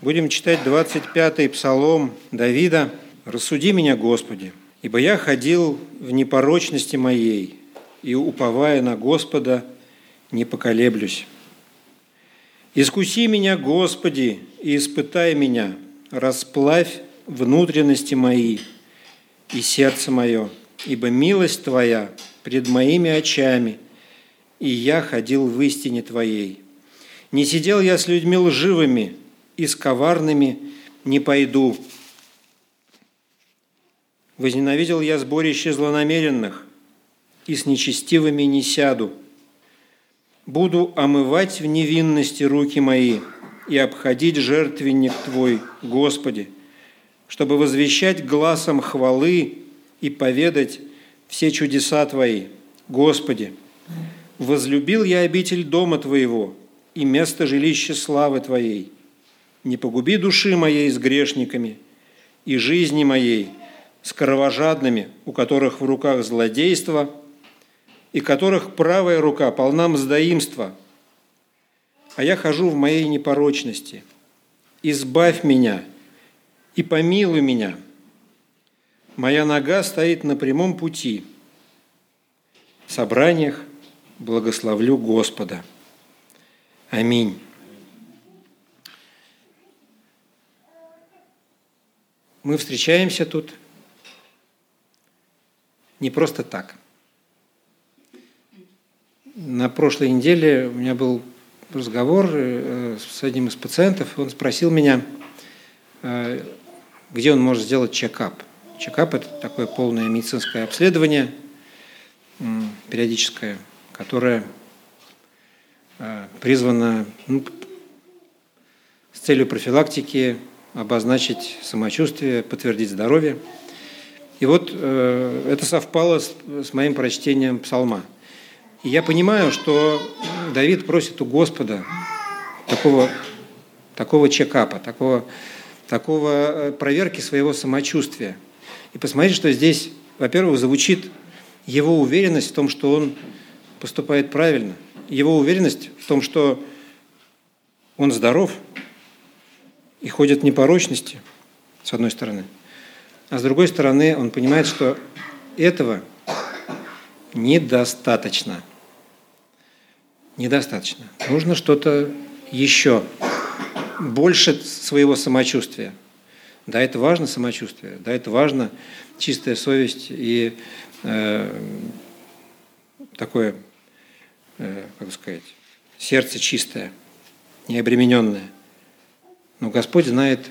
Будем читать 25-й псалом Давида. «Рассуди меня, Господи, ибо я ходил в непорочности моей, и, уповая на Господа, не поколеблюсь. Искуси меня, Господи, и испытай меня, расплавь внутренности мои и сердце мое, ибо милость Твоя пред моими очами, и я ходил в истине Твоей. Не сидел я с людьми лживыми, и с коварными не пойду. Возненавидел я сборище злонамеренных, и с нечестивыми не сяду. Буду омывать в невинности руки мои и обходить жертвенник Твой, Господи, чтобы возвещать глазом хвалы и поведать все чудеса Твои, Господи. Возлюбил я обитель дома Твоего и место жилища славы Твоей – не погуби души моей с грешниками и жизни моей с кровожадными, у которых в руках злодейство и которых правая рука полна мздоимства, а я хожу в моей непорочности. Избавь меня и помилуй меня. Моя нога стоит на прямом пути. В собраниях благословлю Господа. Аминь. Мы встречаемся тут не просто так. На прошлой неделе у меня был разговор э, с одним из пациентов, он спросил меня, э, где он может сделать чекап. Чекап – это такое полное медицинское обследование, периодическое, которое э, призвано ну, с целью профилактики обозначить самочувствие, подтвердить здоровье. И вот э, это совпало с, с моим прочтением псалма. И я понимаю, что Давид просит у Господа такого, такого чекапа, такого, такого э, проверки своего самочувствия. И посмотрите, что здесь, во-первых, звучит его уверенность в том, что он поступает правильно, его уверенность в том, что он здоров – и ходит в непорочности, с одной стороны. А с другой стороны, он понимает, что этого недостаточно. Недостаточно. Нужно что-то еще, больше своего самочувствия. Да, это важно самочувствие, да, это важно чистая совесть и э, такое, э, как сказать, сердце чистое, необремененное. Но Господь знает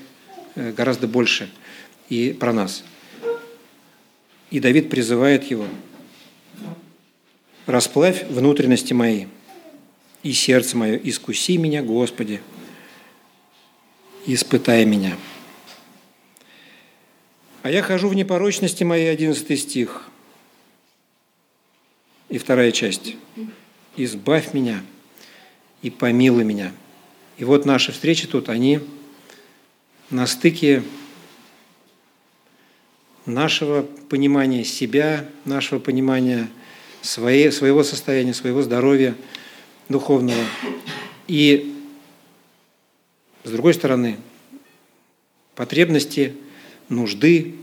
э, гораздо больше и про нас. И Давид призывает его, «Расплавь внутренности мои и сердце мое, искуси меня, Господи, испытай меня». А я хожу в непорочности моей, 11 стих. И вторая часть. «Избавь меня и помилуй меня». И вот наши встречи тут, они на стыке нашего понимания себя, нашего понимания своей, своего состояния, своего здоровья духовного. И, с другой стороны, потребности, нужды,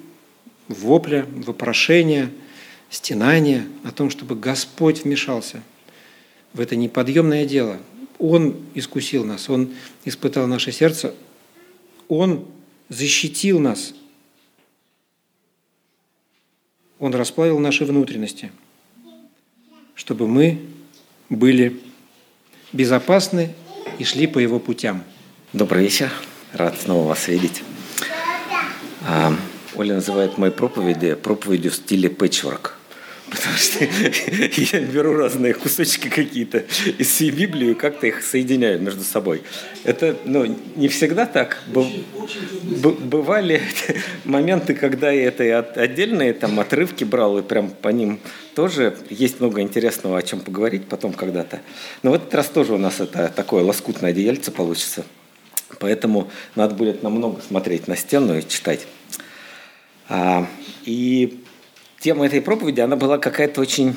вопля, вопрошения, стенания о том, чтобы Господь вмешался в это неподъемное дело. Он искусил нас, Он испытал наше сердце, он защитил нас. Он расплавил наши внутренности, чтобы мы были безопасны и шли по его путям. Добрый вечер. Рад снова вас видеть. А, Оля называет мои проповеди проповедью в стиле пэтчворк потому что я беру разные кусочки какие-то из всей Библии как-то их соединяю между собой. Это ну, не всегда так. Бывали моменты, когда я это отдельные там, отрывки брал и прям по ним тоже есть много интересного, о чем поговорить потом когда-то. Но в этот раз тоже у нас это такое лоскутное одеяльце получится. Поэтому надо будет намного смотреть на стену и читать. А, и тема этой проповеди, она была какая-то очень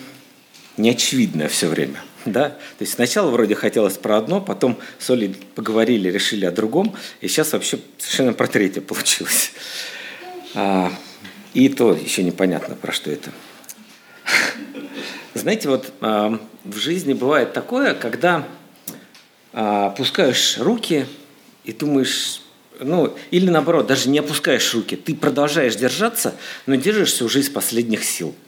неочевидная все время. Да? То есть сначала вроде хотелось про одно, потом с Олей поговорили, решили о другом, и сейчас вообще совершенно про третье получилось. А, и то еще непонятно, про что это. Знаете, вот а, в жизни бывает такое, когда а, опускаешь руки и думаешь, ну, или наоборот, даже не опускаешь руки, ты продолжаешь держаться, но держишься уже из последних сил –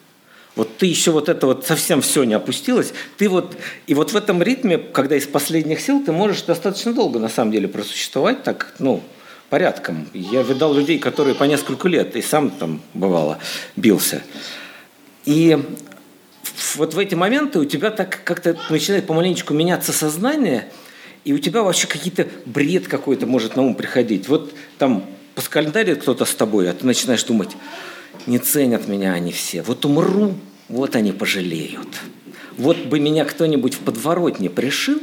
вот ты еще вот это вот совсем все не опустилось, ты вот, и вот в этом ритме, когда из последних сил, ты можешь достаточно долго на самом деле просуществовать так, ну, порядком. Я видал людей, которые по несколько лет, и сам там бывало, бился. И вот в эти моменты у тебя так как-то начинает помаленечку меняться сознание, и у тебя вообще какие-то бред какой-то может на ум приходить. Вот там поскандалит кто-то с тобой, а ты начинаешь думать, не ценят меня они все. Вот умру, вот они пожалеют. Вот бы меня кто-нибудь в подворотне пришил,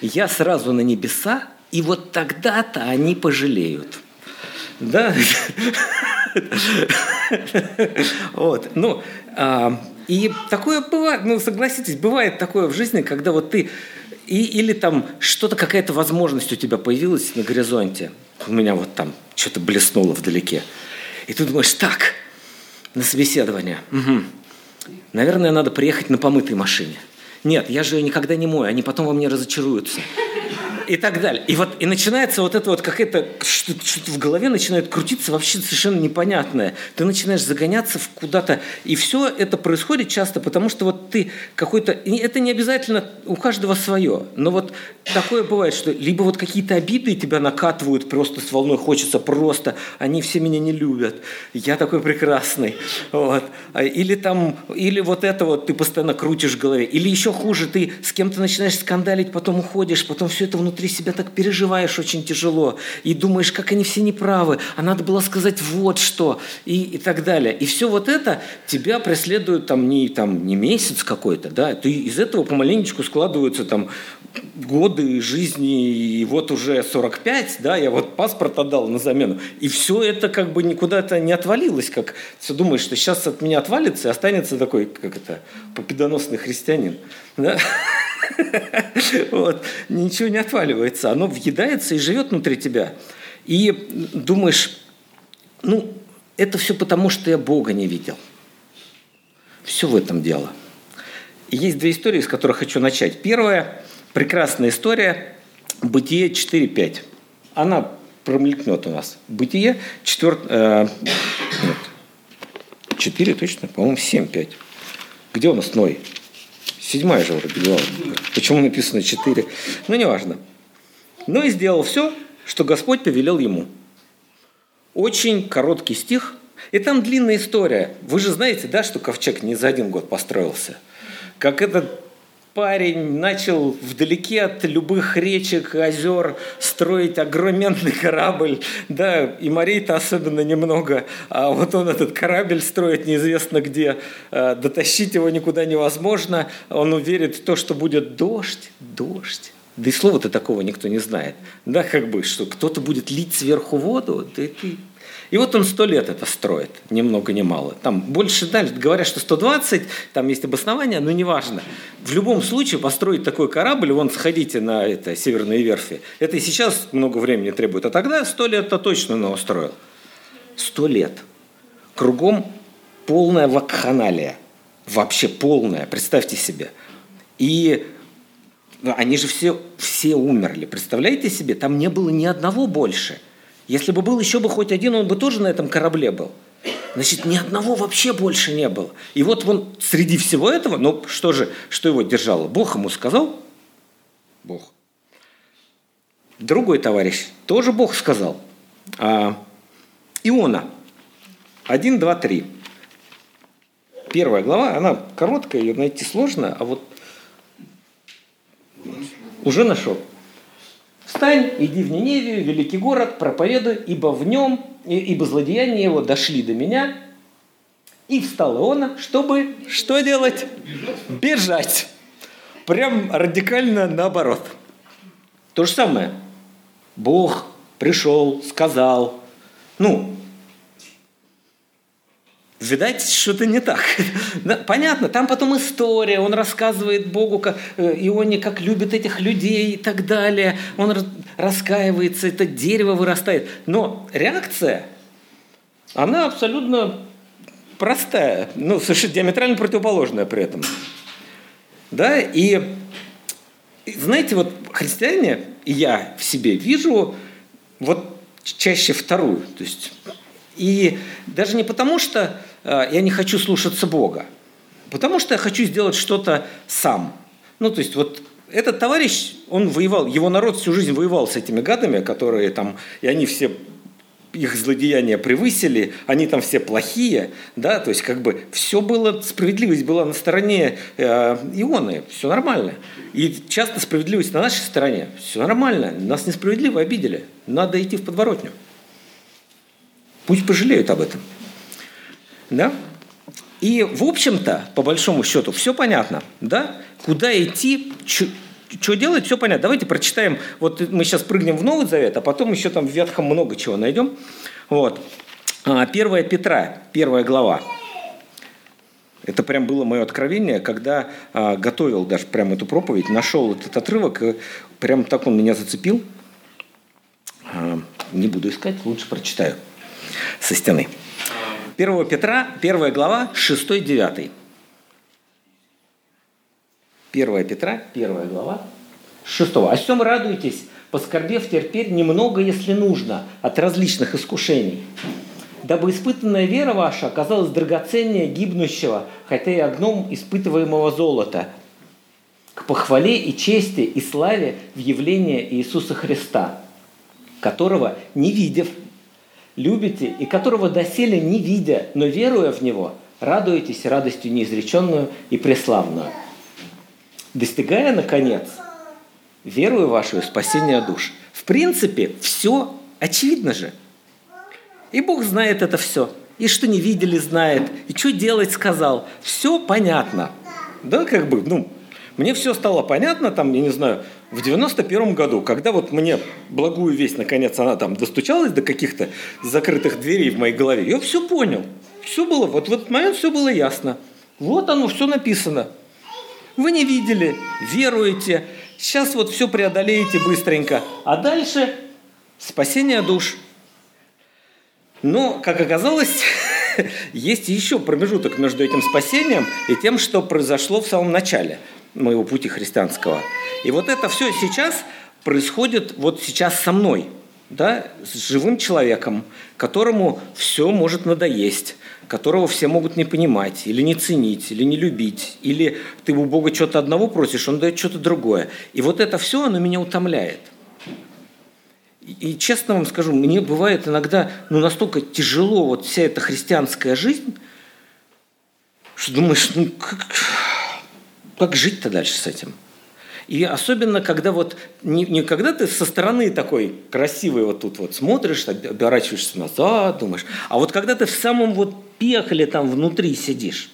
я сразу на небеса, и вот тогда-то они пожалеют. Да? Вот, ну, а, и такое бывает, ну, согласитесь, бывает такое в жизни, когда вот ты, и, или там что-то, какая-то возможность у тебя появилась на горизонте, у меня вот там что-то блеснуло вдалеке, и ты думаешь, так, на собеседование. Угу. Наверное, надо приехать на помытой машине. Нет, я же никогда не мою, они потом во мне разочаруются и так далее. И вот и начинается вот это вот какая-то что-то, что в голове начинает крутиться вообще совершенно непонятное. Ты начинаешь загоняться в куда-то, и все это происходит часто, потому что вот ты какой-то, это не обязательно у каждого свое, но вот такое бывает, что либо вот какие-то обиды тебя накатывают просто с волной, хочется просто, они все меня не любят, я такой прекрасный, вот. А, или там, или вот это вот ты постоянно крутишь в голове, или еще хуже, ты с кем-то начинаешь скандалить, потом уходишь, потом все это внутри внутри себя так переживаешь очень тяжело и думаешь, как они все неправы, а надо было сказать вот что и, и так далее. И все вот это тебя преследует там не, там, не месяц какой-то, да, ты из этого помаленечку складываются там годы жизни, и вот уже 45, да, я вот паспорт отдал на замену, и все это как бы никуда-то не отвалилось, как все думаешь, что сейчас от меня отвалится и останется такой, как это, победоносный христианин, да? Вот. Ничего не отваливается. Оно въедается и живет внутри тебя. И думаешь, ну, это все потому, что я Бога не видел. Все в этом дело. И есть две истории, с которых хочу начать. Первая – прекрасная история «Бытие 4.5». Она промелькнет у нас. «Бытие» 4, э, нет, 4 точно, по-моему, 7.5. Где у нас Ной? Седьмая же вроде глава. Почему написано четыре? Ну, неважно. Ну и сделал все, что Господь повелел ему. Очень короткий стих. И там длинная история. Вы же знаете, да, что ковчег не за один год построился. Как этот парень начал вдалеке от любых речек, озер строить огроменный корабль, да, и морей-то особенно немного, а вот он этот корабль строит неизвестно где, а, дотащить его никуда невозможно, он уверит в то, что будет дождь, дождь, да и слова-то такого никто не знает. Да, как бы, что кто-то будет лить сверху воду, да и ты и вот он сто лет это строит, ни много ни мало. Там больше, да, говорят, что 120, там есть обоснования, но неважно. В любом случае построить такой корабль, вон сходите на это, северные верфи, это и сейчас много времени требует. А тогда сто лет это точно он строил. Сто лет. Кругом полная вакханалия. Вообще полная, представьте себе. И они же все, все умерли. Представляете себе? Там не было ни одного больше – если бы был еще бы хоть один, он бы тоже на этом корабле был. Значит, ни одного вообще больше не было. И вот он среди всего этого, ну что же, что его держало? Бог ему сказал? Бог. Другой товарищ, тоже Бог сказал. А, Иона. Один, два, три. Первая глава, она короткая, ее найти сложно, а вот уже нашел. Встань, иди в Ниневию, великий город, проповедуй, ибо в нем, ибо злодеяния его дошли до меня. И встал Иона, чтобы что делать? Бежать. Бежать. Прям радикально наоборот. То же самое. Бог пришел, сказал, ну, видать, что-то не так. Понятно, там потом история, он рассказывает Богу, как, э, Ионе, как любит этих людей и так далее. Он раскаивается, это дерево вырастает. Но реакция, она абсолютно простая, ну, совершенно диаметрально противоположная при этом. Да, и знаете, вот христиане, и я в себе вижу вот чаще вторую. То есть, и даже не потому, что я не хочу слушаться Бога, потому что я хочу сделать что-то сам. Ну, то есть, вот этот товарищ, он воевал, его народ всю жизнь воевал с этими гадами, которые там, и они все их злодеяния превысили, они там все плохие, да, то есть как бы все было, справедливость была на стороне э, Ионы, все нормально. И часто справедливость на нашей стороне, все нормально, нас несправедливо обидели, надо идти в подворотню. Пусть пожалеют об этом. Да? И, в общем-то, по большому счету, все понятно, да? Куда идти, что делать, все понятно. Давайте прочитаем. Вот мы сейчас прыгнем в Новый Завет, а потом еще там в Ветхом много чего найдем. Вот. А, первая Петра, первая глава. Это прям было мое откровение, когда а, готовил даже прям эту проповедь, нашел этот отрывок, и прям так он меня зацепил. А, не буду искать, лучше прочитаю со стены. 1 Петра, первая глава, 6-9. 1 Петра, 1 глава, 6. «О всем радуйтесь, поскорбев терпеть немного, если нужно, от различных искушений, дабы испытанная вера ваша оказалась драгоценнее гибнущего, хотя и огнем испытываемого золота, к похвале и чести и славе в явлении Иисуса Христа, которого, не видев, любите, и которого доселе не видя, но веруя в Него, радуетесь радостью неизреченную и преславную» достигая, наконец, верую вашу спасение душ. В принципе, все очевидно же. И Бог знает это все. И что не видели, знает. И что делать сказал. Все понятно. Да, как бы, ну, мне все стало понятно, там, я не знаю, в 91 году, когда вот мне благую весть, наконец, она там достучалась до каких-то закрытых дверей в моей голове, я все понял. Все было, вот в этот момент все было ясно. Вот оно, все написано. Вы не видели, веруете, сейчас вот все преодолеете быстренько. А дальше спасение душ. Но, как оказалось, есть еще промежуток между этим спасением и тем, что произошло в самом начале моего пути христианского. И вот это все сейчас происходит вот сейчас со мной, да, с живым человеком, которому все может надоесть, которого все могут не понимать, или не ценить, или не любить, или ты у Бога что-то одного просишь, Он дает что-то другое. И вот это все, оно меня утомляет. И, честно вам скажу, мне бывает иногда ну, настолько тяжело вот вся эта христианская жизнь, что думаешь, ну как, как жить-то дальше с этим? И особенно, когда вот не, не когда ты со стороны такой красивый вот тут вот смотришь, оборачиваешься назад, думаешь, а вот когда ты в самом вот пекле там внутри сидишь.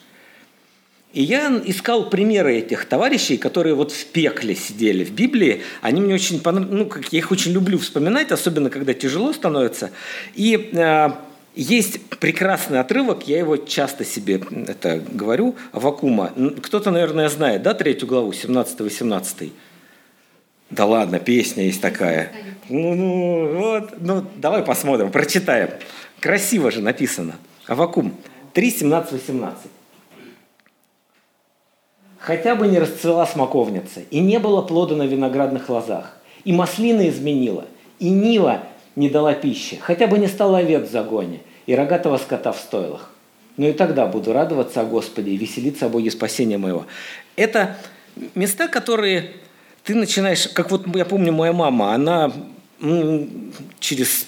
И я искал примеры этих товарищей, которые вот в пекле сидели в Библии. Они мне очень понравились, ну, как я их очень люблю вспоминать, особенно когда тяжело становится. И э, есть прекрасный отрывок, я его часто себе это говорю, Вакума. Кто-то, наверное, знает, да, третью главу, 17-18? Да ладно, песня есть такая. Ну, ну, вот, ну, давай посмотрим, прочитаем. Красиво же написано. Авакум 3, 17, 18. Хотя бы не расцвела смоковница, и не было плода на виноградных лозах, и маслина изменила, и нива не дала пищи, хотя бы не стало овец в загоне и рогатого скота в стойлах. Но и тогда буду радоваться о Господе и веселиться о Боге спасения моего. Это места, которые ты начинаешь, как вот я помню, моя мама, она через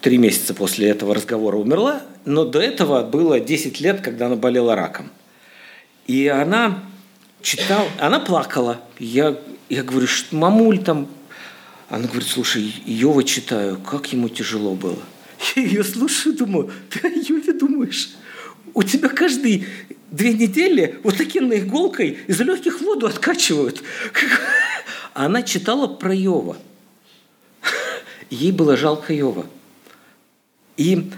три месяца после этого разговора умерла, но до этого было 10 лет, когда она болела раком. И она читала, она плакала. Я, я говорю, что мамуль там, она говорит, слушай, Йова читаю, как ему тяжело было. Я ее слушаю, думаю, ты о Йове думаешь? У тебя каждые две недели вот таким иголкой из легких воду откачивают. Она читала про Йова. Ей было жалко Йова. И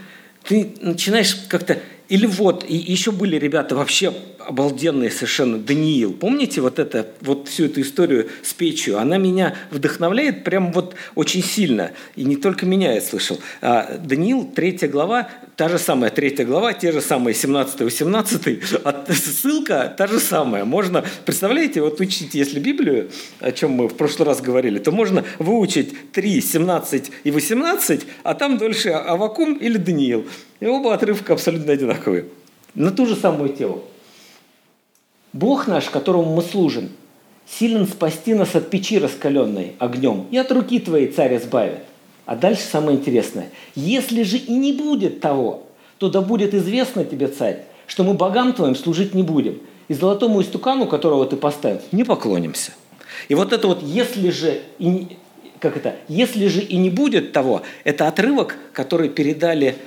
ты начинаешь как-то или вот, и еще были ребята вообще обалденные совершенно, Даниил. Помните вот это, вот всю эту историю с печью? Она меня вдохновляет прям вот очень сильно. И не только меня я слышал. А Даниил, третья глава, та же самая третья глава, те же самые 17-18, а ссылка та же самая. Можно, представляете, вот учите, если Библию, о чем мы в прошлый раз говорили, то можно выучить 3, 17 и 18, а там дольше Авакум или Даниил. И оба отрывка абсолютно одинаковые. На ту же самую тему. Бог наш, которому мы служим, силен спасти нас от печи раскаленной огнем и от руки твоей царь избавит. А дальше самое интересное. Если же и не будет того, то да будет известно тебе, царь, что мы богам твоим служить не будем, и золотому истукану, которого ты поставил, не поклонимся. И вот это вот «если же и не, как это, если же и не будет того, это отрывок, который передали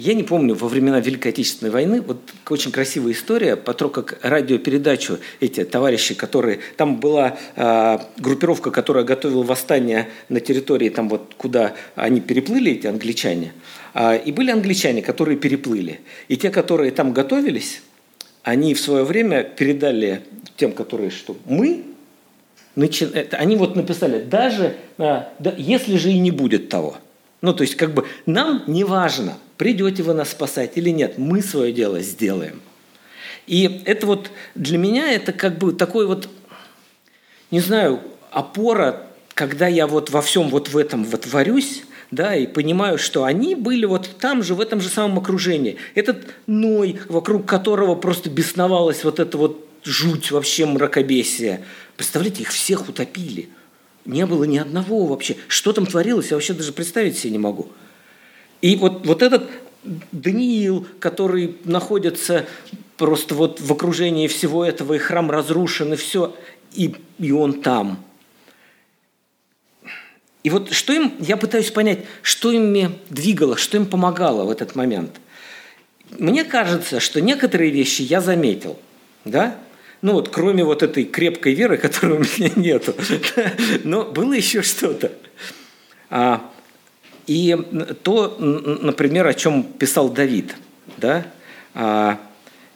я не помню, во времена Великой Отечественной войны, вот очень красивая история, по то, как радиопередачу эти товарищи, которые... Там была э, группировка, которая готовила восстание на территории, там вот куда они переплыли, эти англичане. Э, и были англичане, которые переплыли. И те, которые там готовились, они в свое время передали тем, которые, что мы, начи... они вот написали, даже э, да, если же и не будет того. Ну, то есть, как бы нам не важно – придете вы нас спасать или нет, мы свое дело сделаем. И это вот для меня это как бы такой вот, не знаю, опора, когда я вот во всем вот в этом вот варюсь, да, и понимаю, что они были вот там же, в этом же самом окружении. Этот Ной, вокруг которого просто бесновалась вот эта вот жуть вообще мракобесия. Представляете, их всех утопили. Не было ни одного вообще. Что там творилось, я вообще даже представить себе не могу. И вот, вот этот Даниил, который находится просто вот в окружении всего этого, и храм разрушен, и все, и, и он там. И вот что им, я пытаюсь понять, что ими двигало, что им помогало в этот момент. Мне кажется, что некоторые вещи я заметил, да, ну вот кроме вот этой крепкой веры, которой у меня нету, но было еще что-то. А, и то, например, о чем писал Давид, да, а,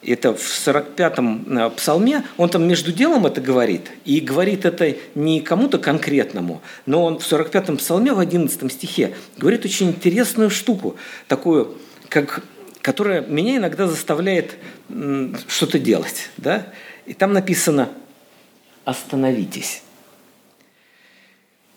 это в 45-м а, псалме, он там между делом это говорит, и говорит это не кому-то конкретному, но он в 45-м псалме в 11 стихе говорит очень интересную штуку, такую, как, которая меня иногда заставляет что-то делать. Да? И там написано «Остановитесь».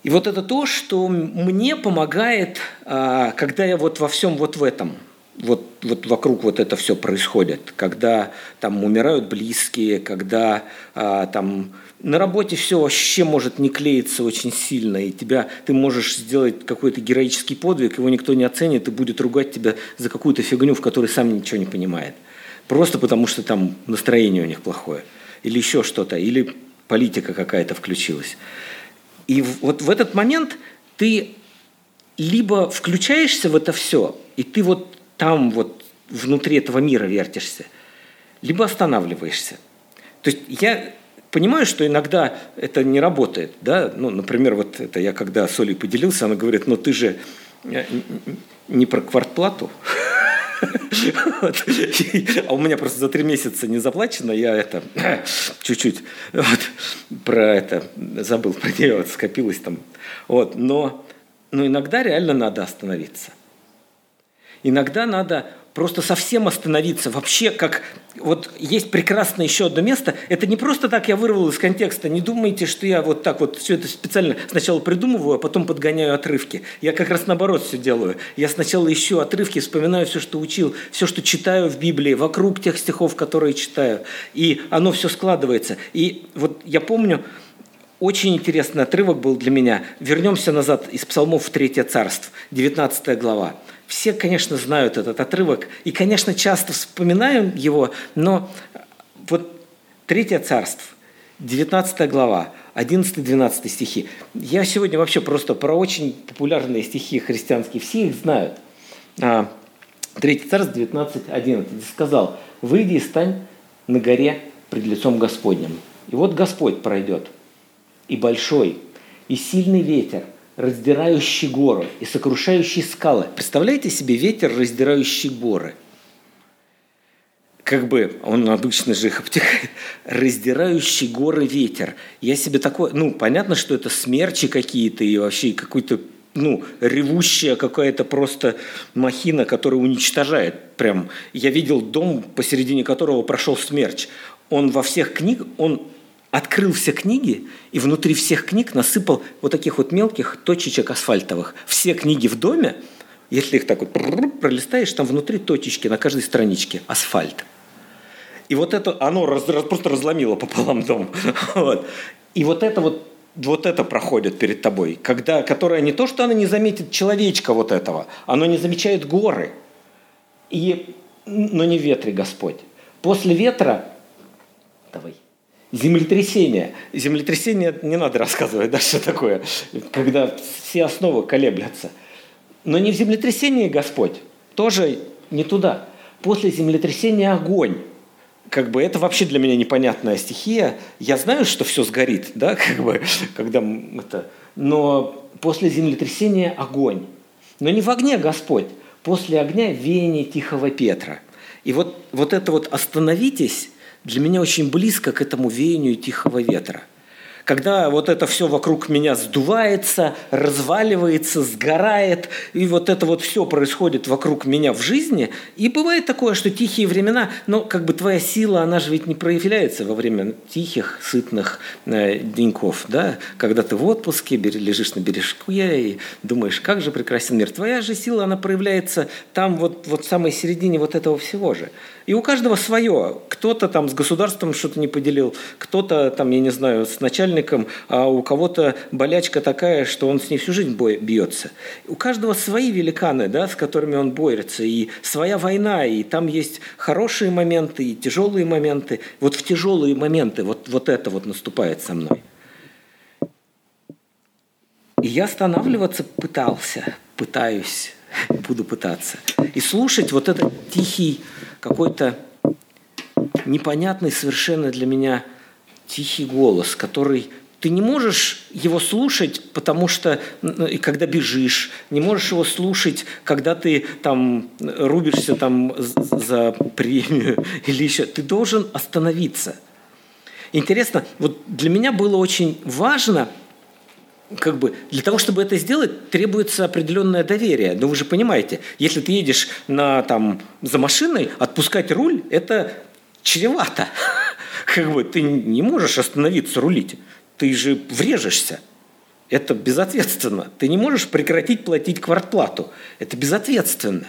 И вот это то, что мне помогает, а, когда я вот во всем вот в этом, вот, вот вокруг вот это все происходит, когда там умирают близкие, когда а, там на работе все вообще может не клеиться очень сильно, и тебя, ты можешь сделать какой-то героический подвиг, его никто не оценит и будет ругать тебя за какую-то фигню, в которой сам ничего не понимает. Просто потому, что там настроение у них плохое. Или еще что-то, или политика какая-то включилась. И вот в этот момент ты либо включаешься в это все, и ты вот там вот внутри этого мира вертишься, либо останавливаешься. То есть я понимаю, что иногда это не работает. Да? Ну, например, вот это я когда с Олей поделился, она говорит, ну ты же э, не про квартплату. А у меня просто за три месяца не заплачено, я это чуть-чуть вот, про это забыл, про нее скопилось там. Вот. Но, но иногда реально надо остановиться. Иногда надо просто совсем остановиться. Вообще, как вот есть прекрасное еще одно место. Это не просто так я вырвал из контекста. Не думайте, что я вот так вот все это специально сначала придумываю, а потом подгоняю отрывки. Я как раз наоборот все делаю. Я сначала ищу отрывки, вспоминаю все, что учил, все, что читаю в Библии, вокруг тех стихов, которые читаю. И оно все складывается. И вот я помню, очень интересный отрывок был для меня. Вернемся назад из псалмов в Третье царство, 19 глава. Все, конечно, знают этот отрывок и, конечно, часто вспоминаем его, но вот Третье царство, 19 глава, 11-12 стихи. Я сегодня вообще просто про очень популярные стихи христианские, все их знают. А, Третье царство, 19-11. Сказал, выйди и стань на горе пред лицом Господним. И вот Господь пройдет, и большой, и сильный ветер – раздирающий горы и сокрушающий скалы. Представляете себе ветер, раздирающий горы? как бы, он обычно же их обтекает, раздирающий горы ветер. Я себе такое, ну, понятно, что это смерчи какие-то и вообще какой-то ну, ревущая какая-то просто махина, которая уничтожает. Прям я видел дом, посередине которого прошел смерч. Он во всех книгах, он открыл все книги и внутри всех книг насыпал вот таких вот мелких точечек асфальтовых. Все книги в доме, если их так вот пролистаешь, там внутри точечки на каждой страничке асфальт. И вот это, оно раз, раз, просто разломило пополам дом. Вот. И вот это вот вот это проходит перед тобой, когда, которая не то, что она не заметит человечка вот этого, оно не замечает горы. И, но не в ветре Господь. После ветра, давай, землетрясение. Землетрясение не надо рассказывать, да, что такое, когда все основы колеблятся. Но не в землетрясении Господь, тоже не туда. После землетрясения огонь как бы это вообще для меня непонятная стихия. Я знаю, что все сгорит, да, как бы, когда это... Но после землетрясения огонь. Но не в огне Господь. После огня веяние Тихого Петра. И вот, вот это вот «остановитесь» для меня очень близко к этому веянию Тихого Ветра – когда вот это все вокруг меня сдувается, разваливается, сгорает, и вот это вот все происходит вокруг меня в жизни, и бывает такое, что тихие времена, но как бы твоя сила, она же ведь не проявляется во время тихих, сытных э, деньков, да, когда ты в отпуске, лежишь на бережку и думаешь, как же прекрасен мир. Твоя же сила, она проявляется там вот, вот в самой середине вот этого всего же. И у каждого свое. Кто-то там с государством что-то не поделил, кто-то там, я не знаю, с начальником, а у кого-то болячка такая, что он с ней всю жизнь бой, бьется. У каждого свои великаны, да, с которыми он борется, и своя война, и там есть хорошие моменты, и тяжелые моменты. Вот в тяжелые моменты вот, вот это вот наступает со мной. И я останавливаться пытался, пытаюсь, буду пытаться. И слушать вот этот тихий какой-то непонятный совершенно для меня тихий голос, который ты не можешь его слушать, потому что и когда бежишь, не можешь его слушать, когда ты там рубишься там за премию или еще. Ты должен остановиться. Интересно, вот для меня было очень важно – как бы для того, чтобы это сделать, требуется определенное доверие. Но вы же понимаете, если ты едешь на, там, за машиной, отпускать руль – это чревато. Как бы ты не можешь остановиться рулить, ты же врежешься. Это безответственно. Ты не можешь прекратить платить квартплату. Это безответственно.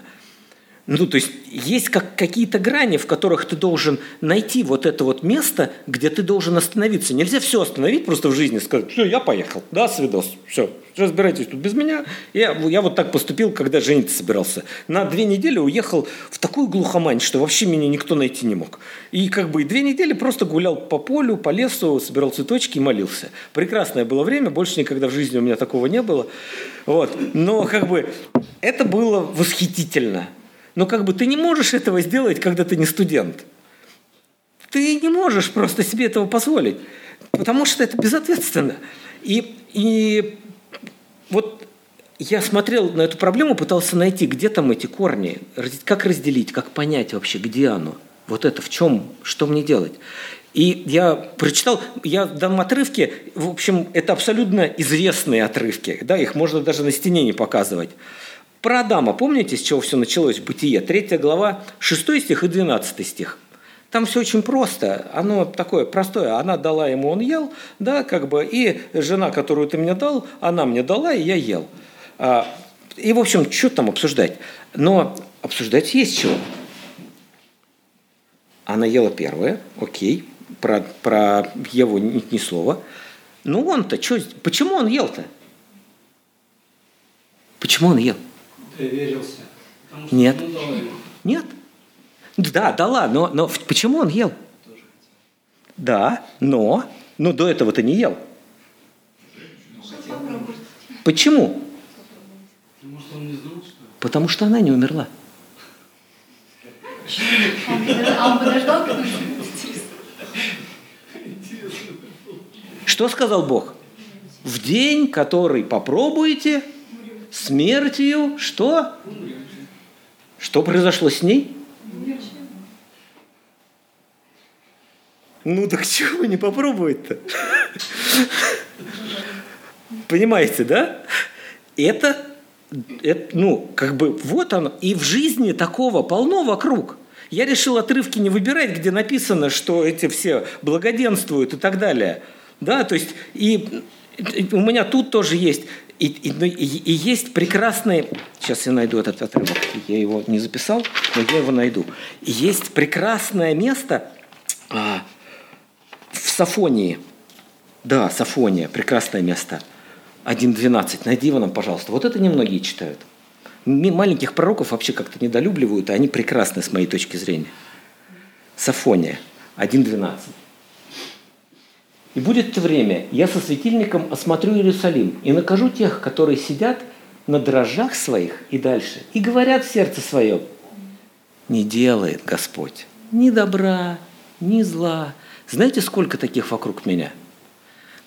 Ну, то есть есть как какие-то грани, в которых ты должен найти вот это вот место, где ты должен остановиться. Нельзя все остановить просто в жизни, сказать, все, я поехал, да, свидос, все, разбирайтесь тут без меня. Я, я вот так поступил, когда жениться собирался. На две недели уехал в такую глухомань, что вообще меня никто найти не мог. И как бы две недели просто гулял по полю, по лесу, собирал цветочки и молился. Прекрасное было время, больше никогда в жизни у меня такого не было. Вот. Но как бы это было восхитительно. Но как бы ты не можешь этого сделать, когда ты не студент. Ты не можешь просто себе этого позволить, потому что это безответственно. И, и вот я смотрел на эту проблему, пытался найти, где там эти корни, как разделить, как понять вообще, где оно. Вот это в чем, что мне делать. И я прочитал, я дам отрывки, в общем, это абсолютно известные отрывки, да, их можно даже на стене не показывать. Про Адама, помните, с чего все началось? Бытие, 3 глава, 6 стих и 12 стих. Там все очень просто, оно такое простое. Она дала ему, он ел, да, как бы, и жена, которую ты мне дал, она мне дала, и я ел. А, и, в общем, что там обсуждать? Но обсуждать есть чего. Она ела первое, окей, про, про Еву ни, ни слова. Ну он-то, что, почему он ел-то? Почему он ел? Доверился. Нет. Нет. Да, дала, но, но почему он ел? Да, но, но до этого ты не ел. Почему? Потому что он не знал, что Потому что она не умерла. А Что сказал Бог? В день, который попробуете, смертью что? Что произошло с ней? Ну так чего не попробовать-то? Понимаете, да? Это, это, ну, как бы вот оно. И в жизни такого полно вокруг. Я решил отрывки не выбирать, где написано, что эти все благоденствуют и так далее. Да, то есть и, у меня тут тоже есть и, и, ну, и, и есть прекрасный, сейчас я найду этот отрывок, я его не записал, но я его найду. Есть прекрасное место а, в Сафонии. Да, Сафония, прекрасное место. 1.12. Найди его нам, пожалуйста. Вот это немногие читают. Маленьких пророков вообще как-то недолюбливают, и они прекрасны с моей точки зрения. Сафония, 1.12. И будет это время, я со светильником осмотрю Иерусалим и накажу тех, которые сидят на дрожжах своих и дальше, и говорят в сердце своем, не делает Господь ни добра, ни зла. Знаете, сколько таких вокруг меня –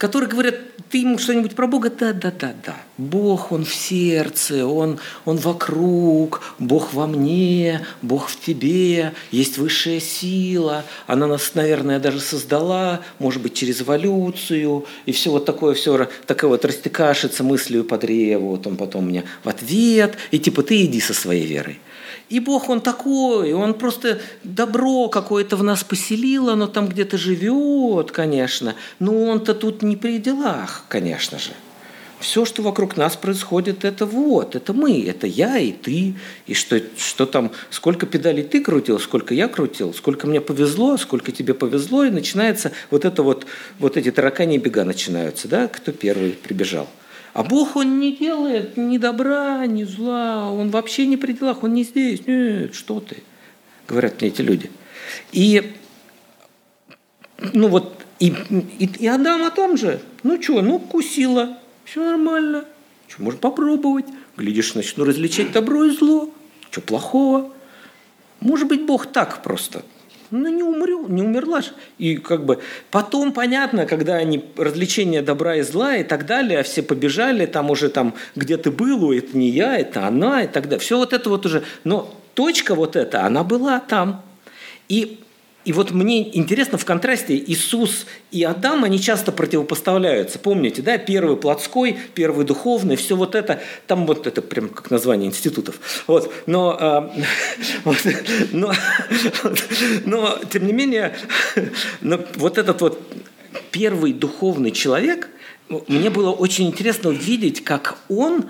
которые говорят, ты ему что-нибудь про Бога? Да, да, да, да. Бог, Он в сердце, Он, он вокруг, Бог во мне, Бог в тебе, есть высшая сила, она нас, наверное, даже создала, может быть, через эволюцию, и все вот такое, все такое вот растекашится мыслью по древу, вот он потом мне в ответ, и типа ты иди со своей верой. И Бог, Он такой, Он просто добро какое-то в нас поселил, оно там где-то живет, конечно, но Он-то тут не при делах, конечно же. Все, что вокруг нас происходит, это вот, это мы, это я и ты. И что, что там, сколько педалей ты крутил, сколько я крутил, сколько мне повезло, сколько тебе повезло, и начинается вот это вот, вот эти таракани бега начинаются, да, кто первый прибежал. А Бог, Он не делает ни добра, ни зла, Он вообще не при делах, Он не здесь. Нет, что ты, говорят мне эти люди. И, ну вот, и, и, и Адам о том же. Ну что, ну кусила, все нормально. Что, можно попробовать. Глядишь, начну различать добро и зло. Что плохого? Может быть, Бог так просто – ну не умрю, не умерла же. И как бы потом понятно, когда они развлечения добра и зла и так далее, а все побежали, там уже там, где ты был, это не я, это она и так далее. Все вот это вот уже, но точка вот эта, она была там. И и вот мне интересно в контрасте Иисус и Адам, они часто противопоставляются. Помните, да, первый плотской, первый духовный, все вот это, там вот это прям как название институтов. Вот, но, э, вот, но, но, тем не менее, но вот этот вот первый духовный человек, мне было очень интересно увидеть, как он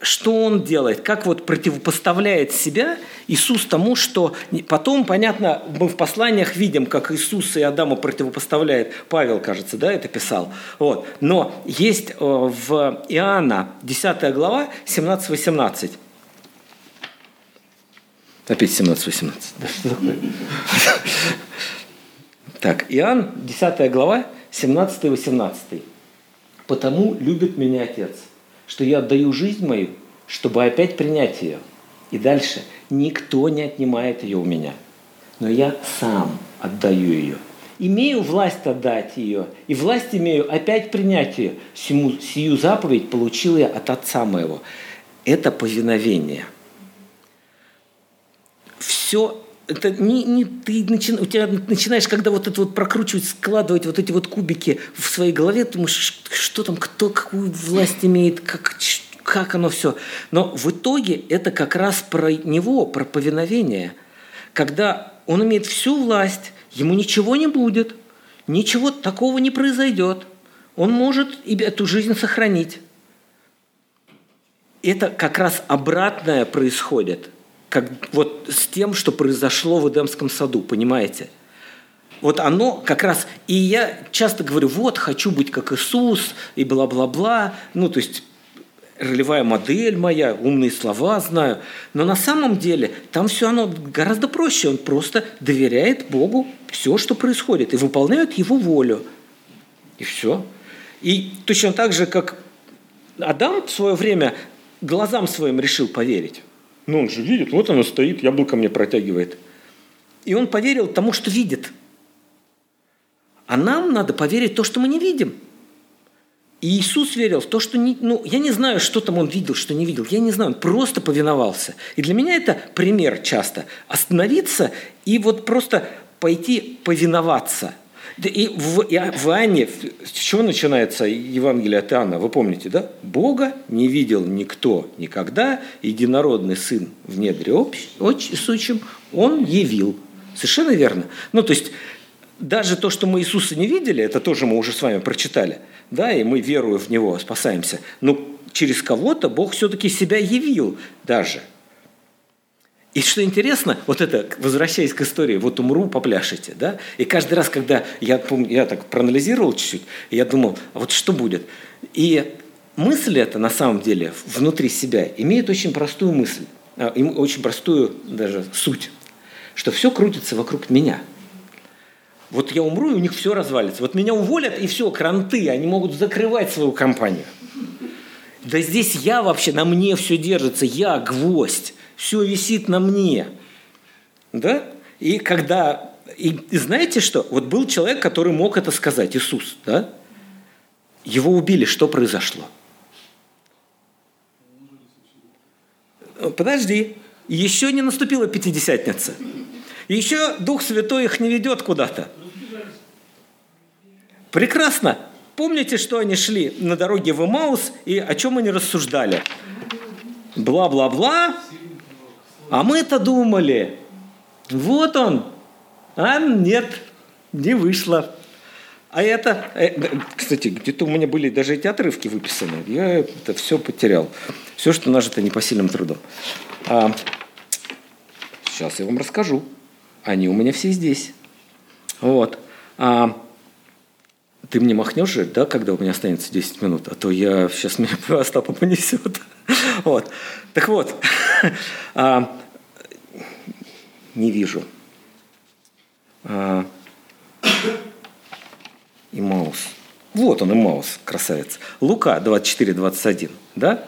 что он делает, как вот противопоставляет себя Иисус тому, что потом, понятно, мы в посланиях видим, как Иисус и Адама противопоставляет, Павел, кажется, да, это писал. Вот. Но есть э, в Иоанна 10 глава 17-18. Опять 17-18. Так, Иоанн, 10 глава, 17-18. «Потому любит меня Отец, что я отдаю жизнь мою, чтобы опять принять ее. И дальше. Никто не отнимает ее у меня, но я сам отдаю ее. Имею власть отдать ее, и власть имею опять принять ее. Сему, сию заповедь получил я от Отца моего. Это повиновение. Все это не, не ты начи, у тебя начинаешь, когда вот это вот прокручивать, складывать вот эти вот кубики в своей голове, думаешь, что там, кто какую власть имеет, как, как оно все. Но в итоге это как раз про него, про повиновение. Когда он имеет всю власть, ему ничего не будет, ничего такого не произойдет. Он может и эту жизнь сохранить. Это как раз обратное происходит – как вот с тем, что произошло в Эдемском саду, понимаете? Вот оно как раз, и я часто говорю, вот, хочу быть как Иисус, и бла-бла-бла, ну, то есть ролевая модель моя, умные слова знаю. Но на самом деле там все оно гораздо проще. Он просто доверяет Богу все, что происходит, и выполняет Его волю. И все. И точно так же, как Адам в свое время глазам своим решил поверить. Ну, он же видит, вот оно стоит, яблоко мне протягивает. И он поверил тому, что видит. А нам надо поверить в то, что мы не видим. И Иисус верил в то, что не, ну, я не знаю, что там он видел, что не видел. Я не знаю, он просто повиновался. И для меня это пример часто. Остановиться и вот просто пойти повиноваться. Да И в, Иоанне, с чего начинается Евангелие от Иоанна, вы помните, да? Бога не видел никто никогда, единородный Сын в недре оч- сущем, Он явил. Совершенно верно. Ну, то есть, даже то, что мы Иисуса не видели, это тоже мы уже с вами прочитали, да, и мы, веруя в Него, спасаемся. Но через кого-то Бог все-таки себя явил даже. И что интересно, вот это, возвращаясь к истории, вот умру, попляшете, да? И каждый раз, когда я, помню, я так проанализировал чуть-чуть, я думал, а вот что будет? И мысль эта, на самом деле, внутри себя имеет очень простую мысль, а, очень простую даже суть, что все крутится вокруг меня. Вот я умру, и у них все развалится. Вот меня уволят, и все, кранты, они могут закрывать свою компанию. Да здесь я вообще, на мне все держится, я гвоздь все висит на мне. Да? И когда... И, и знаете что? Вот был человек, который мог это сказать, Иисус, да? Его убили, что произошло? Подожди, еще не наступила Пятидесятница. Еще Дух Святой их не ведет куда-то. Прекрасно. Помните, что они шли на дороге в Имаус и о чем они рассуждали? Бла-бла-бла, а мы-то думали, вот он, а нет, не вышло. А это, э, кстати, где-то у меня были даже эти отрывки выписаны. Я это все потерял. Все, что нажито непосильным трудом. А, сейчас я вам расскажу. Они у меня все здесь. Вот. А, ты мне махнешь же, да, когда у меня останется 10 минут, а то я сейчас меня Остапа понесет. Вот. Так вот, а, не вижу. А, и Маус. Вот он, и Маус, красавец. Лука 24-21, да?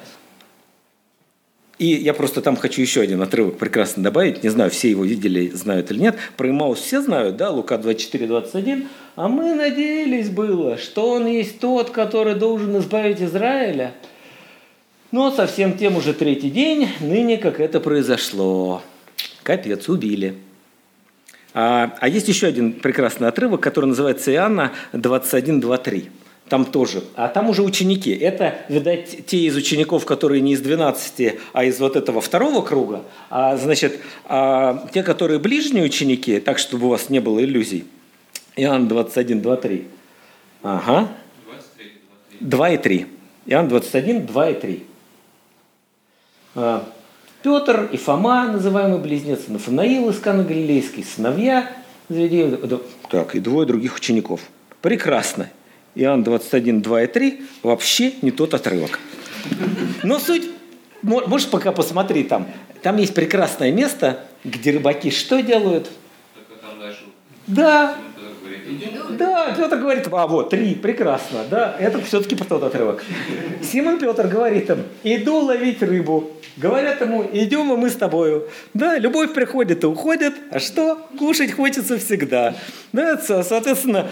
И я просто там хочу еще один отрывок прекрасно добавить. Не знаю, все его видели, знают или нет. Про Имаус все знают, да, Лука 24-21. А мы надеялись было, что он есть тот, который должен избавить Израиля. Но совсем тем уже третий день, ныне как это произошло. Капец, убили. А, а есть еще один прекрасный отрывок, который называется Иоанна 21.2.3. Там тоже. А там уже ученики. Это, видать, те из учеников, которые не из 12, а из вот этого второго круга. А, значит, а, те, которые ближние ученики, так, чтобы у вас не было иллюзий. Иоанн 21, 2, 3. Ага. 2 и 3. Иоанн 21, 2 и 3. А, Петр и Фома, называемый близнец, Нафанаил из Каны Галилейской, сыновья так, и двое других учеников. Прекрасно. Иоанн 21, 2 и 3 вообще не тот отрывок. Но суть, можешь пока посмотри там. Там есть прекрасное место, где рыбаки что делают? Да, да, Петр говорит, а вот, три, прекрасно, да, это все-таки про тот отрывок. Симон Петр говорит им, иду ловить рыбу. Говорят ему, идем мы с тобою. Да, любовь приходит и уходит, а что? Кушать хочется всегда. Да, соответственно,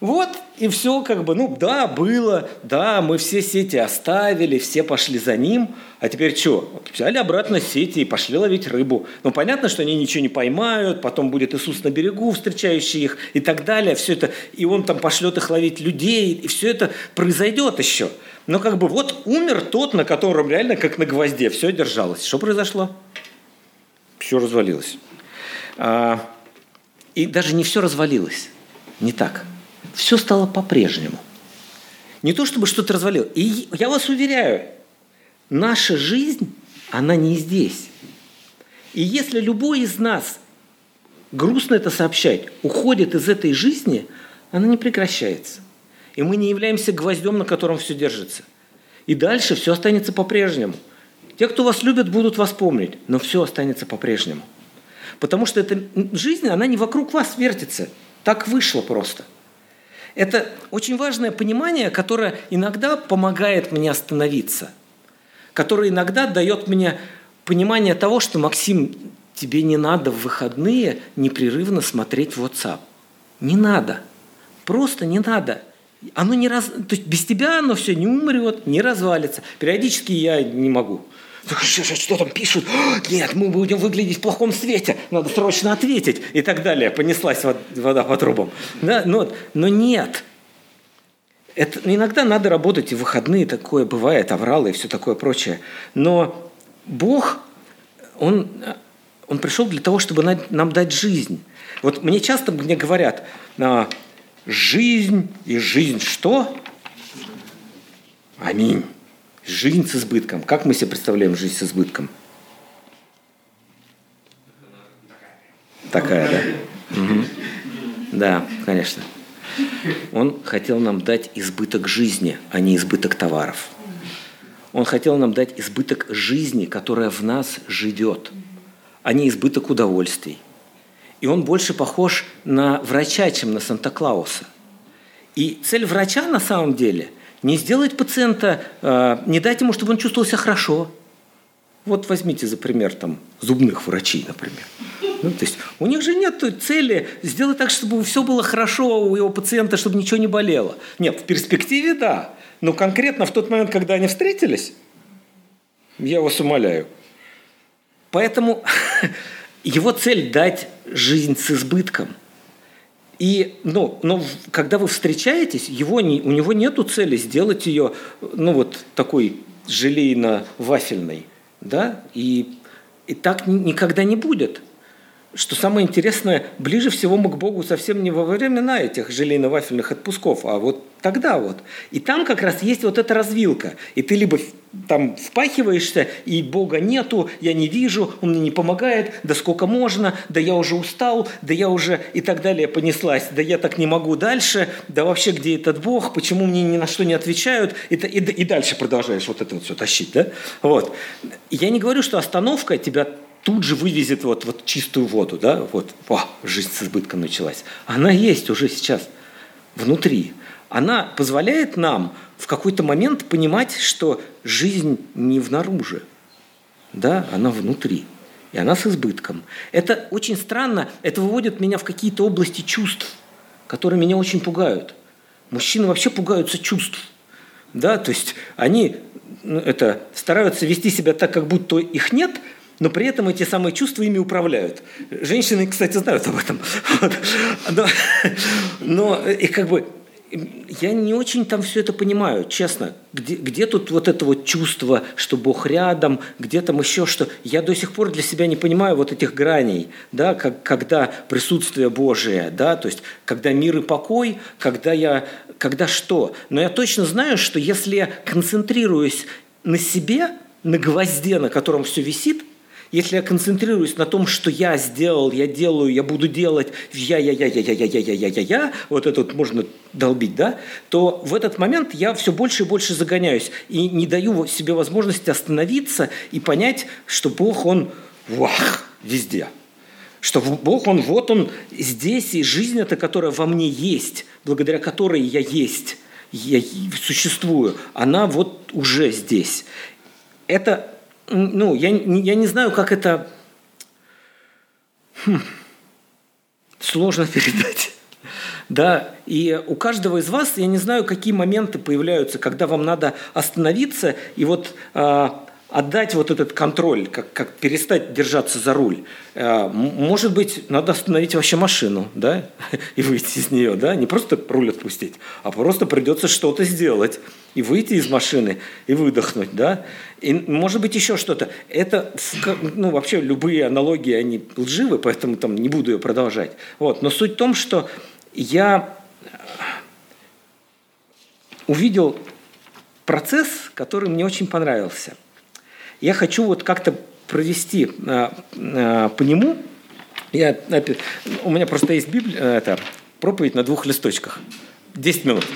вот и все как бы, ну да, было, да, мы все сети оставили, все пошли за ним, а теперь что? Взяли обратно сети и пошли ловить рыбу. Ну понятно, что они ничего не поймают, потом будет Иисус на берегу, встречающий их и так далее, все это, и он там пошлет их ловить людей, и все это произойдет еще. Но как бы вот умер тот, на котором реально как на гвозде все держалось. Что произошло? Все развалилось. А, и даже не все развалилось, не так – все стало по-прежнему. Не то чтобы что-то развалилось. И я вас уверяю, наша жизнь, она не здесь. И если любой из нас, грустно это сообщать, уходит из этой жизни, она не прекращается. И мы не являемся гвоздем, на котором все держится. И дальше все останется по-прежнему. Те, кто вас любит, будут вас помнить, но все останется по-прежнему. Потому что эта жизнь, она не вокруг вас вертится. Так вышло просто – это очень важное понимание, которое иногда помогает мне остановиться, которое иногда дает мне понимание того, что, Максим, тебе не надо в выходные непрерывно смотреть WhatsApp. Не надо. Просто не надо. Оно не раз... То есть без тебя оно все не умрет, не развалится. Периодически я не могу. Что, там пишут? Нет, мы будем выглядеть в плохом свете, надо срочно ответить и так далее. Понеслась вода по трубам. Да? Но, но нет. Это, иногда надо работать и в выходные, такое бывает, авралы и все такое прочее. Но Бог, Он, он пришел для того, чтобы нам дать жизнь. Вот мне часто мне говорят, «А, жизнь и жизнь что? Аминь. Жизнь с избытком. Как мы себе представляем жизнь с избытком? Такая, да? Угу. Да, конечно. Он хотел нам дать избыток жизни, а не избыток товаров. Он хотел нам дать избыток жизни, которая в нас живет, а не избыток удовольствий. И он больше похож на врача, чем на Санта-Клауса. И цель врача на самом деле – не сделать пациента, э, не дать ему, чтобы он чувствовал себя хорошо. Вот возьмите за пример там, зубных врачей, например. Ну, то есть у них же нет цели сделать так, чтобы все было хорошо у его пациента, чтобы ничего не болело. Нет, в перспективе да. Но конкретно в тот момент, когда они встретились, я вас умоляю. Поэтому его цель дать жизнь с избытком. И, ну, но когда вы встречаетесь, его не, у него нет цели сделать ее, ну, вот такой желейно-вафельной, да, и, и так никогда не будет. Что самое интересное, ближе всего мы к Богу совсем не во времена этих желейно-вафельных отпусков, а вот тогда вот. И там как раз есть вот эта развилка. И ты либо там впахиваешься, и Бога нету, я не вижу, Он мне не помогает, да сколько можно, да я уже устал, да я уже и так далее понеслась, да я так не могу дальше, да вообще где этот Бог, почему мне ни на что не отвечают, и, и, и дальше продолжаешь вот это вот все тащить, да? Вот. Я не говорю, что остановка тебя тут же вывезет вот, вот чистую воду, да, вот, о, жизнь с избытком началась. Она есть уже сейчас внутри. Она позволяет нам в какой-то момент понимать, что жизнь не внаружи, да, она внутри. И она с избытком. Это очень странно, это выводит меня в какие-то области чувств, которые меня очень пугают. Мужчины вообще пугаются чувств. Да, то есть они ну, это, стараются вести себя так, как будто их нет, но при этом эти самые чувства ими управляют. Женщины, кстати, знают об этом. Но, но и как бы я не очень там все это понимаю, честно. Где, где тут вот это вот чувство, что Бог рядом, где там еще что? Я до сих пор для себя не понимаю вот этих граней, да, как, когда присутствие Божие, да, то есть когда мир и покой, когда я, когда что. Но я точно знаю, что если я концентрируюсь на себе, на гвозде, на котором все висит, если я концентрируюсь на том, что я сделал, я делаю, я буду делать, я, я, я, я, я, я, я, я, я, я, я, вот это вот можно долбить, да, то в этот момент я все больше и больше загоняюсь и не даю себе возможности остановиться и понять, что Бог, Он вах, везде. Что Бог, Он вот Он здесь, и жизнь эта, которая во мне есть, благодаря которой я есть, я существую, она вот уже здесь. Это ну, я, я не знаю, как это хм, сложно передать. Да, и у каждого из вас, я не знаю, какие моменты появляются, когда вам надо остановиться и вот а, отдать вот этот контроль, как, как перестать держаться за руль. А, может быть, надо остановить вообще машину, да, и выйти из нее, да, не просто руль отпустить, а просто придется что-то сделать и выйти из машины и выдохнуть, да. И может быть еще что-то. Это, ну, вообще любые аналогии, они лживы, поэтому там не буду ее продолжать. Вот. Но суть в том, что я увидел процесс, который мне очень понравился – я хочу вот как-то провести а, а, по нему. Я, у меня просто есть Библия, э, это, проповедь на двух листочках. 10 минут.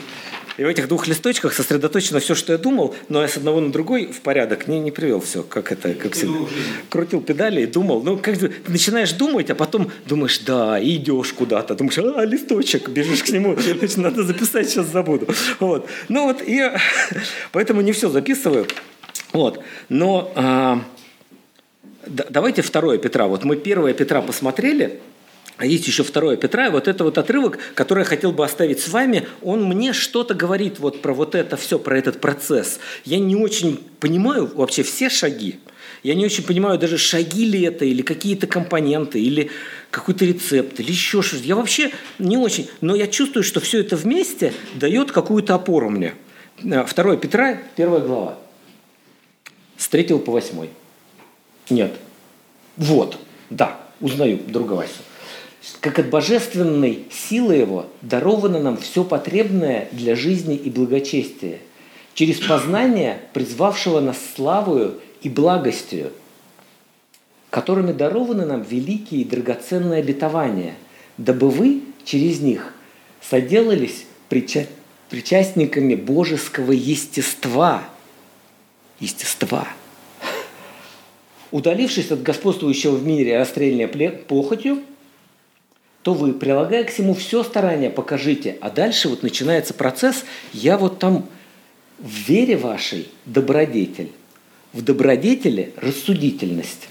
И в этих двух листочках сосредоточено все, что я думал, но я с одного на другой в порядок не, не привел все, как это, как всегда. Крутил педали и думал. Ну, как ты начинаешь думать, а потом думаешь, да, и идешь куда-то. Думаешь, а, листочек, бежишь к нему, значит, надо записать, сейчас забуду. Вот. Ну вот, и поэтому не все записываю. Вот. Но а, давайте второе Петра. Вот мы первое Петра посмотрели, а есть еще второе Петра, и вот это вот отрывок, который я хотел бы оставить с вами, он мне что-то говорит вот про вот это все, про этот процесс. Я не очень понимаю вообще все шаги, Я не очень понимаю даже, шаги ли это, или какие-то компоненты, или какой-то рецепт, или еще что-то. Я вообще не очень, но я чувствую, что все это вместе дает какую-то опору мне. Э, Второе Петра, первая глава. С третьего по восьмой. Нет. Вот, да, узнаю друга Васю. Как от божественной силы его даровано нам все потребное для жизни и благочестия, через познание, призвавшего нас славою и благостью, которыми дарованы нам великие и драгоценные обетования, дабы вы через них соделались прича- причастниками божеского естества. Естества. Удалившись от господствующего в мире расстрельной похотью, то вы, прилагая к всему все старание, покажите. А дальше вот начинается процесс, я вот там в вере вашей добродетель, в добродетели рассудительность,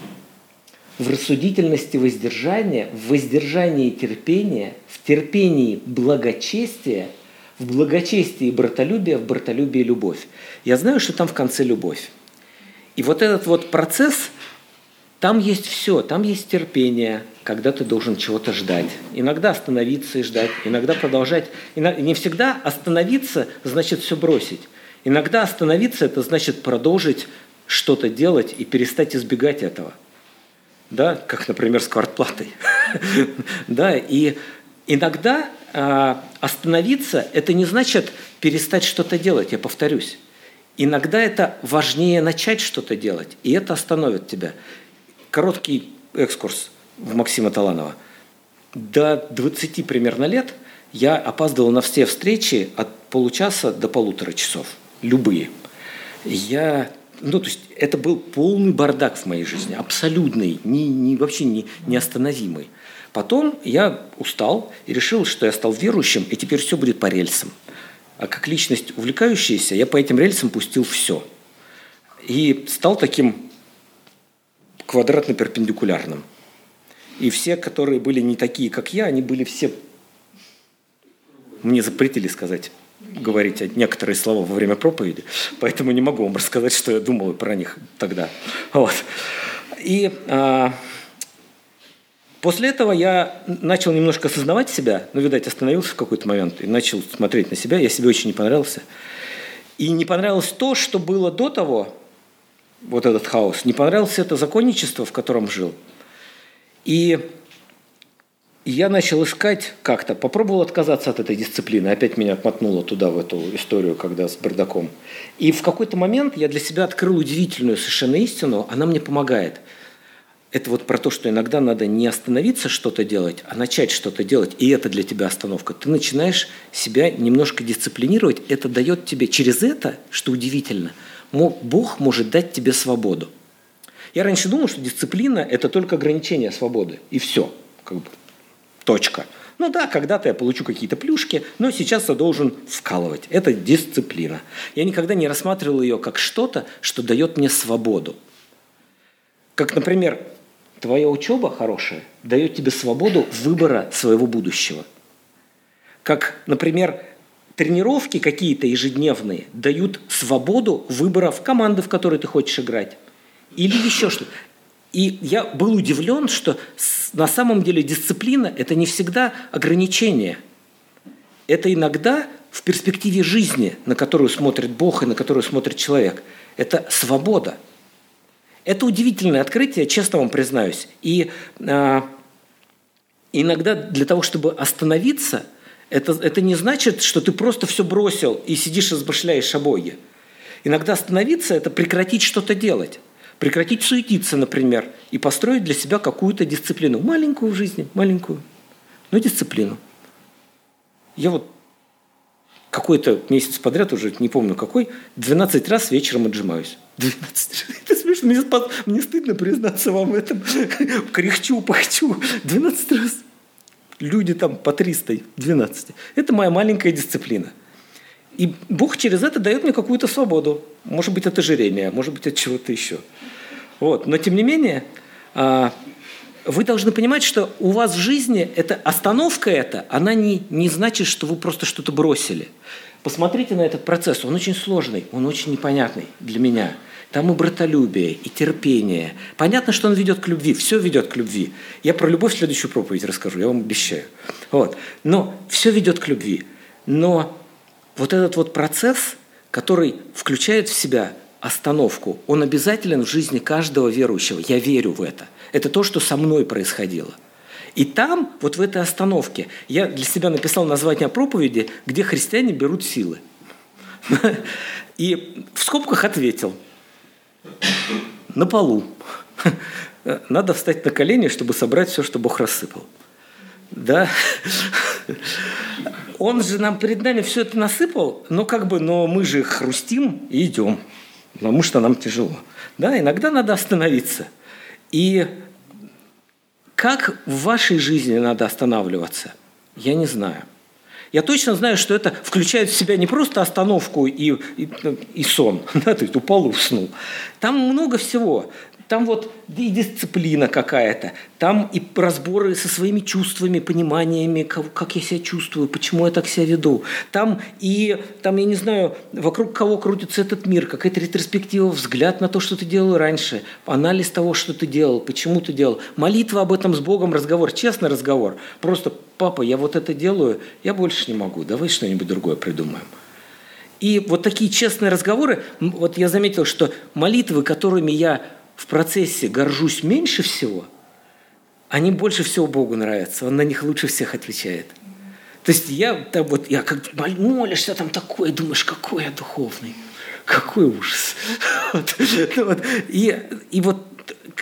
в рассудительности воздержание, в воздержании терпение, в терпении благочестие, в благочестии братолюбие, в братолюбии любовь. Я знаю, что там в конце любовь. И вот этот вот процесс, там есть все, там есть терпение, когда ты должен чего-то ждать. Иногда остановиться и ждать, иногда продолжать. Не всегда остановиться значит все бросить. Иногда остановиться – это значит продолжить что-то делать и перестать избегать этого. Да, как, например, с квартплатой. да, и иногда остановиться – это не значит перестать что-то делать, я повторюсь. Иногда это важнее начать что-то делать, и это остановит тебя. Короткий экскурс в Максима Таланова. До 20 примерно лет я опаздывал на все встречи от получаса до полутора часов. Любые. Я ну, то есть это был полный бардак в моей жизни, абсолютный, не, не, вообще не, неостановимый. Потом я устал и решил, что я стал верующим, и теперь все будет по рельсам. А как личность увлекающаяся, я по этим рельсам пустил все. И стал таким квадратно-перпендикулярным. И все, которые были не такие, как я, они были все... Мне запретили сказать говорить некоторые слова во время проповеди, поэтому не могу вам рассказать, что я думал про них тогда. Вот. И а, после этого я начал немножко осознавать себя, ну, видать, остановился в какой-то момент и начал смотреть на себя. Я себе очень не понравился. И не понравилось то, что было до того, вот этот хаос. Не понравилось это законничество, в котором жил. И я начал искать как-то, попробовал отказаться от этой дисциплины, опять меня отмотнуло туда, в эту историю, когда с бардаком. И в какой-то момент я для себя открыл удивительную совершенно истину, она мне помогает. Это вот про то, что иногда надо не остановиться что-то делать, а начать что-то делать, и это для тебя остановка. Ты начинаешь себя немножко дисциплинировать, это дает тебе через это, что удивительно, Бог может дать тебе свободу. Я раньше думал, что дисциплина – это только ограничение свободы, и все. Как бы Точка. Ну да, когда-то я получу какие-то плюшки, но сейчас я должен вкалывать. Это дисциплина. Я никогда не рассматривал ее как что-то, что дает мне свободу. Как, например, твоя учеба хорошая дает тебе свободу выбора своего будущего. Как, например, тренировки какие-то ежедневные дают свободу выбора в команды, в которые ты хочешь играть. Или еще что-то. И я был удивлен, что на самом деле дисциплина – это не всегда ограничение. Это иногда в перспективе жизни, на которую смотрит Бог и на которую смотрит человек. Это свобода. Это удивительное открытие, честно вам признаюсь. И а, иногда для того, чтобы остановиться, это, это не значит, что ты просто все бросил и сидишь и размышляешь о Боге. Иногда остановиться – это прекратить что-то делать. Прекратить суетиться, например, и построить для себя какую-то дисциплину. Маленькую в жизни, маленькую, но дисциплину. Я вот какой-то месяц подряд, уже не помню какой, 12 раз вечером отжимаюсь. 12 Это смешно, мне, мне стыдно признаться вам в этом. Кряхчу, пахчу. 12 раз. Люди там по 300, 12. Это моя маленькая дисциплина. И Бог через это дает мне какую-то свободу. Может быть, от ожирения, может быть, от чего-то еще. Вот. Но тем не менее, а, вы должны понимать, что у вас в жизни эта остановка эта, она не, не значит, что вы просто что-то бросили. Посмотрите на этот процесс, он очень сложный, он очень непонятный для меня. там и братолюбие, и терпение. Понятно, что он ведет к любви, все ведет к любви. Я про любовь следующую проповедь расскажу, я вам обещаю. Вот. Но все ведет к любви. Но вот этот вот процесс, который включает в себя остановку, он обязателен в жизни каждого верующего. Я верю в это. Это то, что со мной происходило. И там, вот в этой остановке, я для себя написал название проповеди, где христиане берут силы. И в скобках ответил. На полу. Надо встать на колени, чтобы собрать все, что Бог рассыпал. Да? Он же нам перед нами все это насыпал, но как бы, но мы же хрустим и идем, потому что нам тяжело. Да, иногда надо остановиться. И как в вашей жизни надо останавливаться, я не знаю. Я точно знаю, что это включает в себя не просто остановку и, и, и сон, да, то упал и уснул. Там много всего. Там вот и дисциплина какая-то, там и разборы со своими чувствами, пониманиями, как, я себя чувствую, почему я так себя веду. Там и, там, я не знаю, вокруг кого крутится этот мир, какая-то ретроспектива, взгляд на то, что ты делал раньше, анализ того, что ты делал, почему ты делал. Молитва об этом с Богом, разговор, честный разговор. Просто, папа, я вот это делаю, я больше не могу, давай что-нибудь другое придумаем. И вот такие честные разговоры, вот я заметил, что молитвы, которыми я в процессе горжусь меньше всего, они больше всего Богу нравятся, Он на них лучше всех отвечает. То есть я там вот, я как молишься там такое, думаешь, какой я духовный, какой ужас. Вот, вот. И, и вот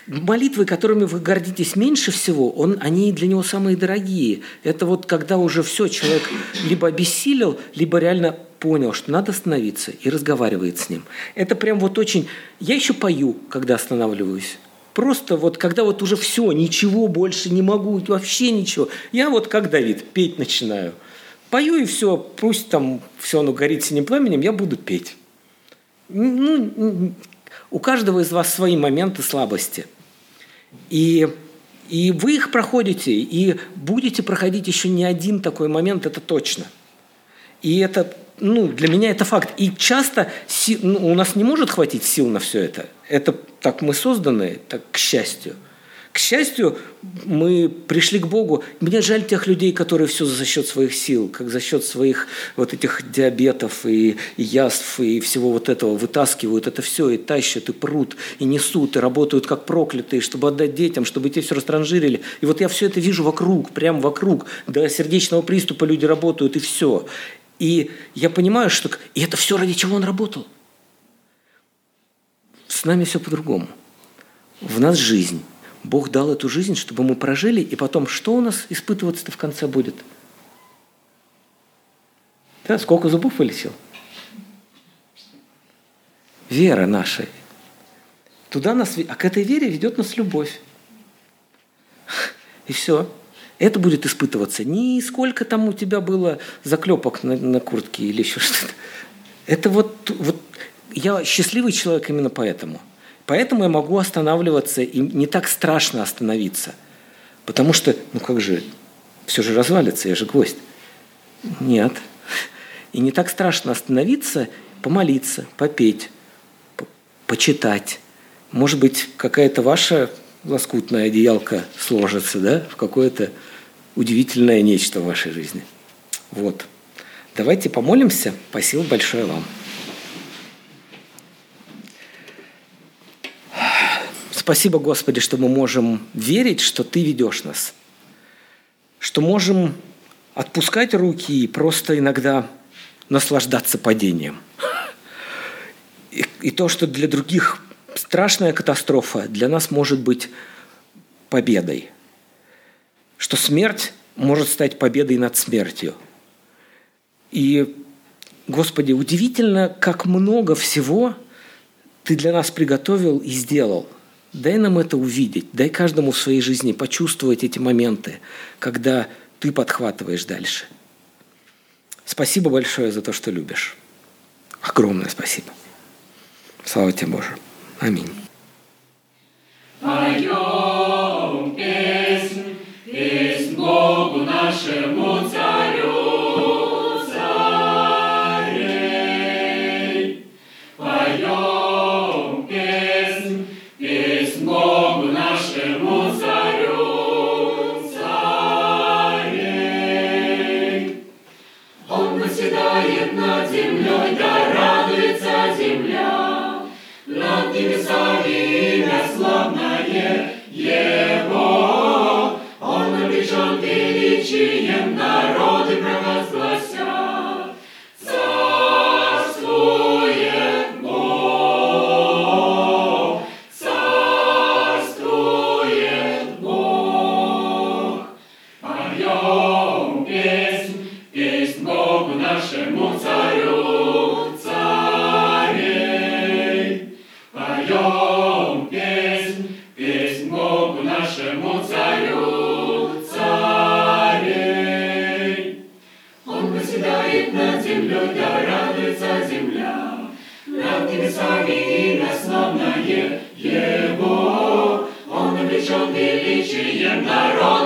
молитвы, которыми вы гордитесь меньше всего, он, они для него самые дорогие. Это вот когда уже все, человек либо обессилел, либо реально понял, что надо остановиться и разговаривает с ним. Это прям вот очень... Я еще пою, когда останавливаюсь. Просто вот когда вот уже все, ничего больше не могу, вообще ничего. Я вот как Давид, петь начинаю. Пою и все, пусть там все оно горит синим пламенем, я буду петь. Ну, у каждого из вас свои моменты слабости. И, и вы их проходите, и будете проходить еще не один такой момент, это точно. И это ну, для меня это факт. И часто си, ну, у нас не может хватить сил на все это. Это так мы созданы, так к счастью. К счастью, мы пришли к Богу. Мне жаль тех людей, которые все за счет своих сил, как за счет своих вот этих диабетов и, и яств и всего вот этого вытаскивают это все и тащат, и прут, и несут, и работают как проклятые, чтобы отдать детям, чтобы те все растранжирили. И вот я все это вижу вокруг, прям вокруг. До сердечного приступа люди работают, и все. И я понимаю, что и это все ради чего он работал. С нами все по-другому. В нас жизнь. Бог дал эту жизнь, чтобы мы прожили, и потом что у нас испытываться-то в конце будет? Да, сколько зубов вылетел? Вера наша. Туда нас, а к этой вере ведет нас любовь. И все это будет испытываться. Не сколько там у тебя было заклепок на, на куртке или еще что-то. Это вот, вот я счастливый человек именно поэтому. Поэтому я могу останавливаться, и не так страшно остановиться. Потому что, ну как же, все же развалится, я же гвоздь. Нет. И не так страшно остановиться, помолиться, попеть, почитать. Может быть, какая-то ваша лоскутная одеялка сложится, да, в какое-то удивительное нечто в вашей жизни. Вот. Давайте помолимся. Спасибо большое вам. Спасибо, Господи, что мы можем верить, что Ты ведешь нас. Что можем отпускать руки и просто иногда наслаждаться падением. И, и то, что для других страшная катастрофа, для нас может быть победой – что смерть может стать победой над смертью. И, Господи, удивительно, как много всего Ты для нас приготовил и сделал. Дай нам это увидеть, дай каждому в своей жизни почувствовать эти моменты, когда Ты подхватываешь дальше. Спасибо большое за то, что любишь. Огромное спасибо. Слава тебе, Боже. Аминь. in the road.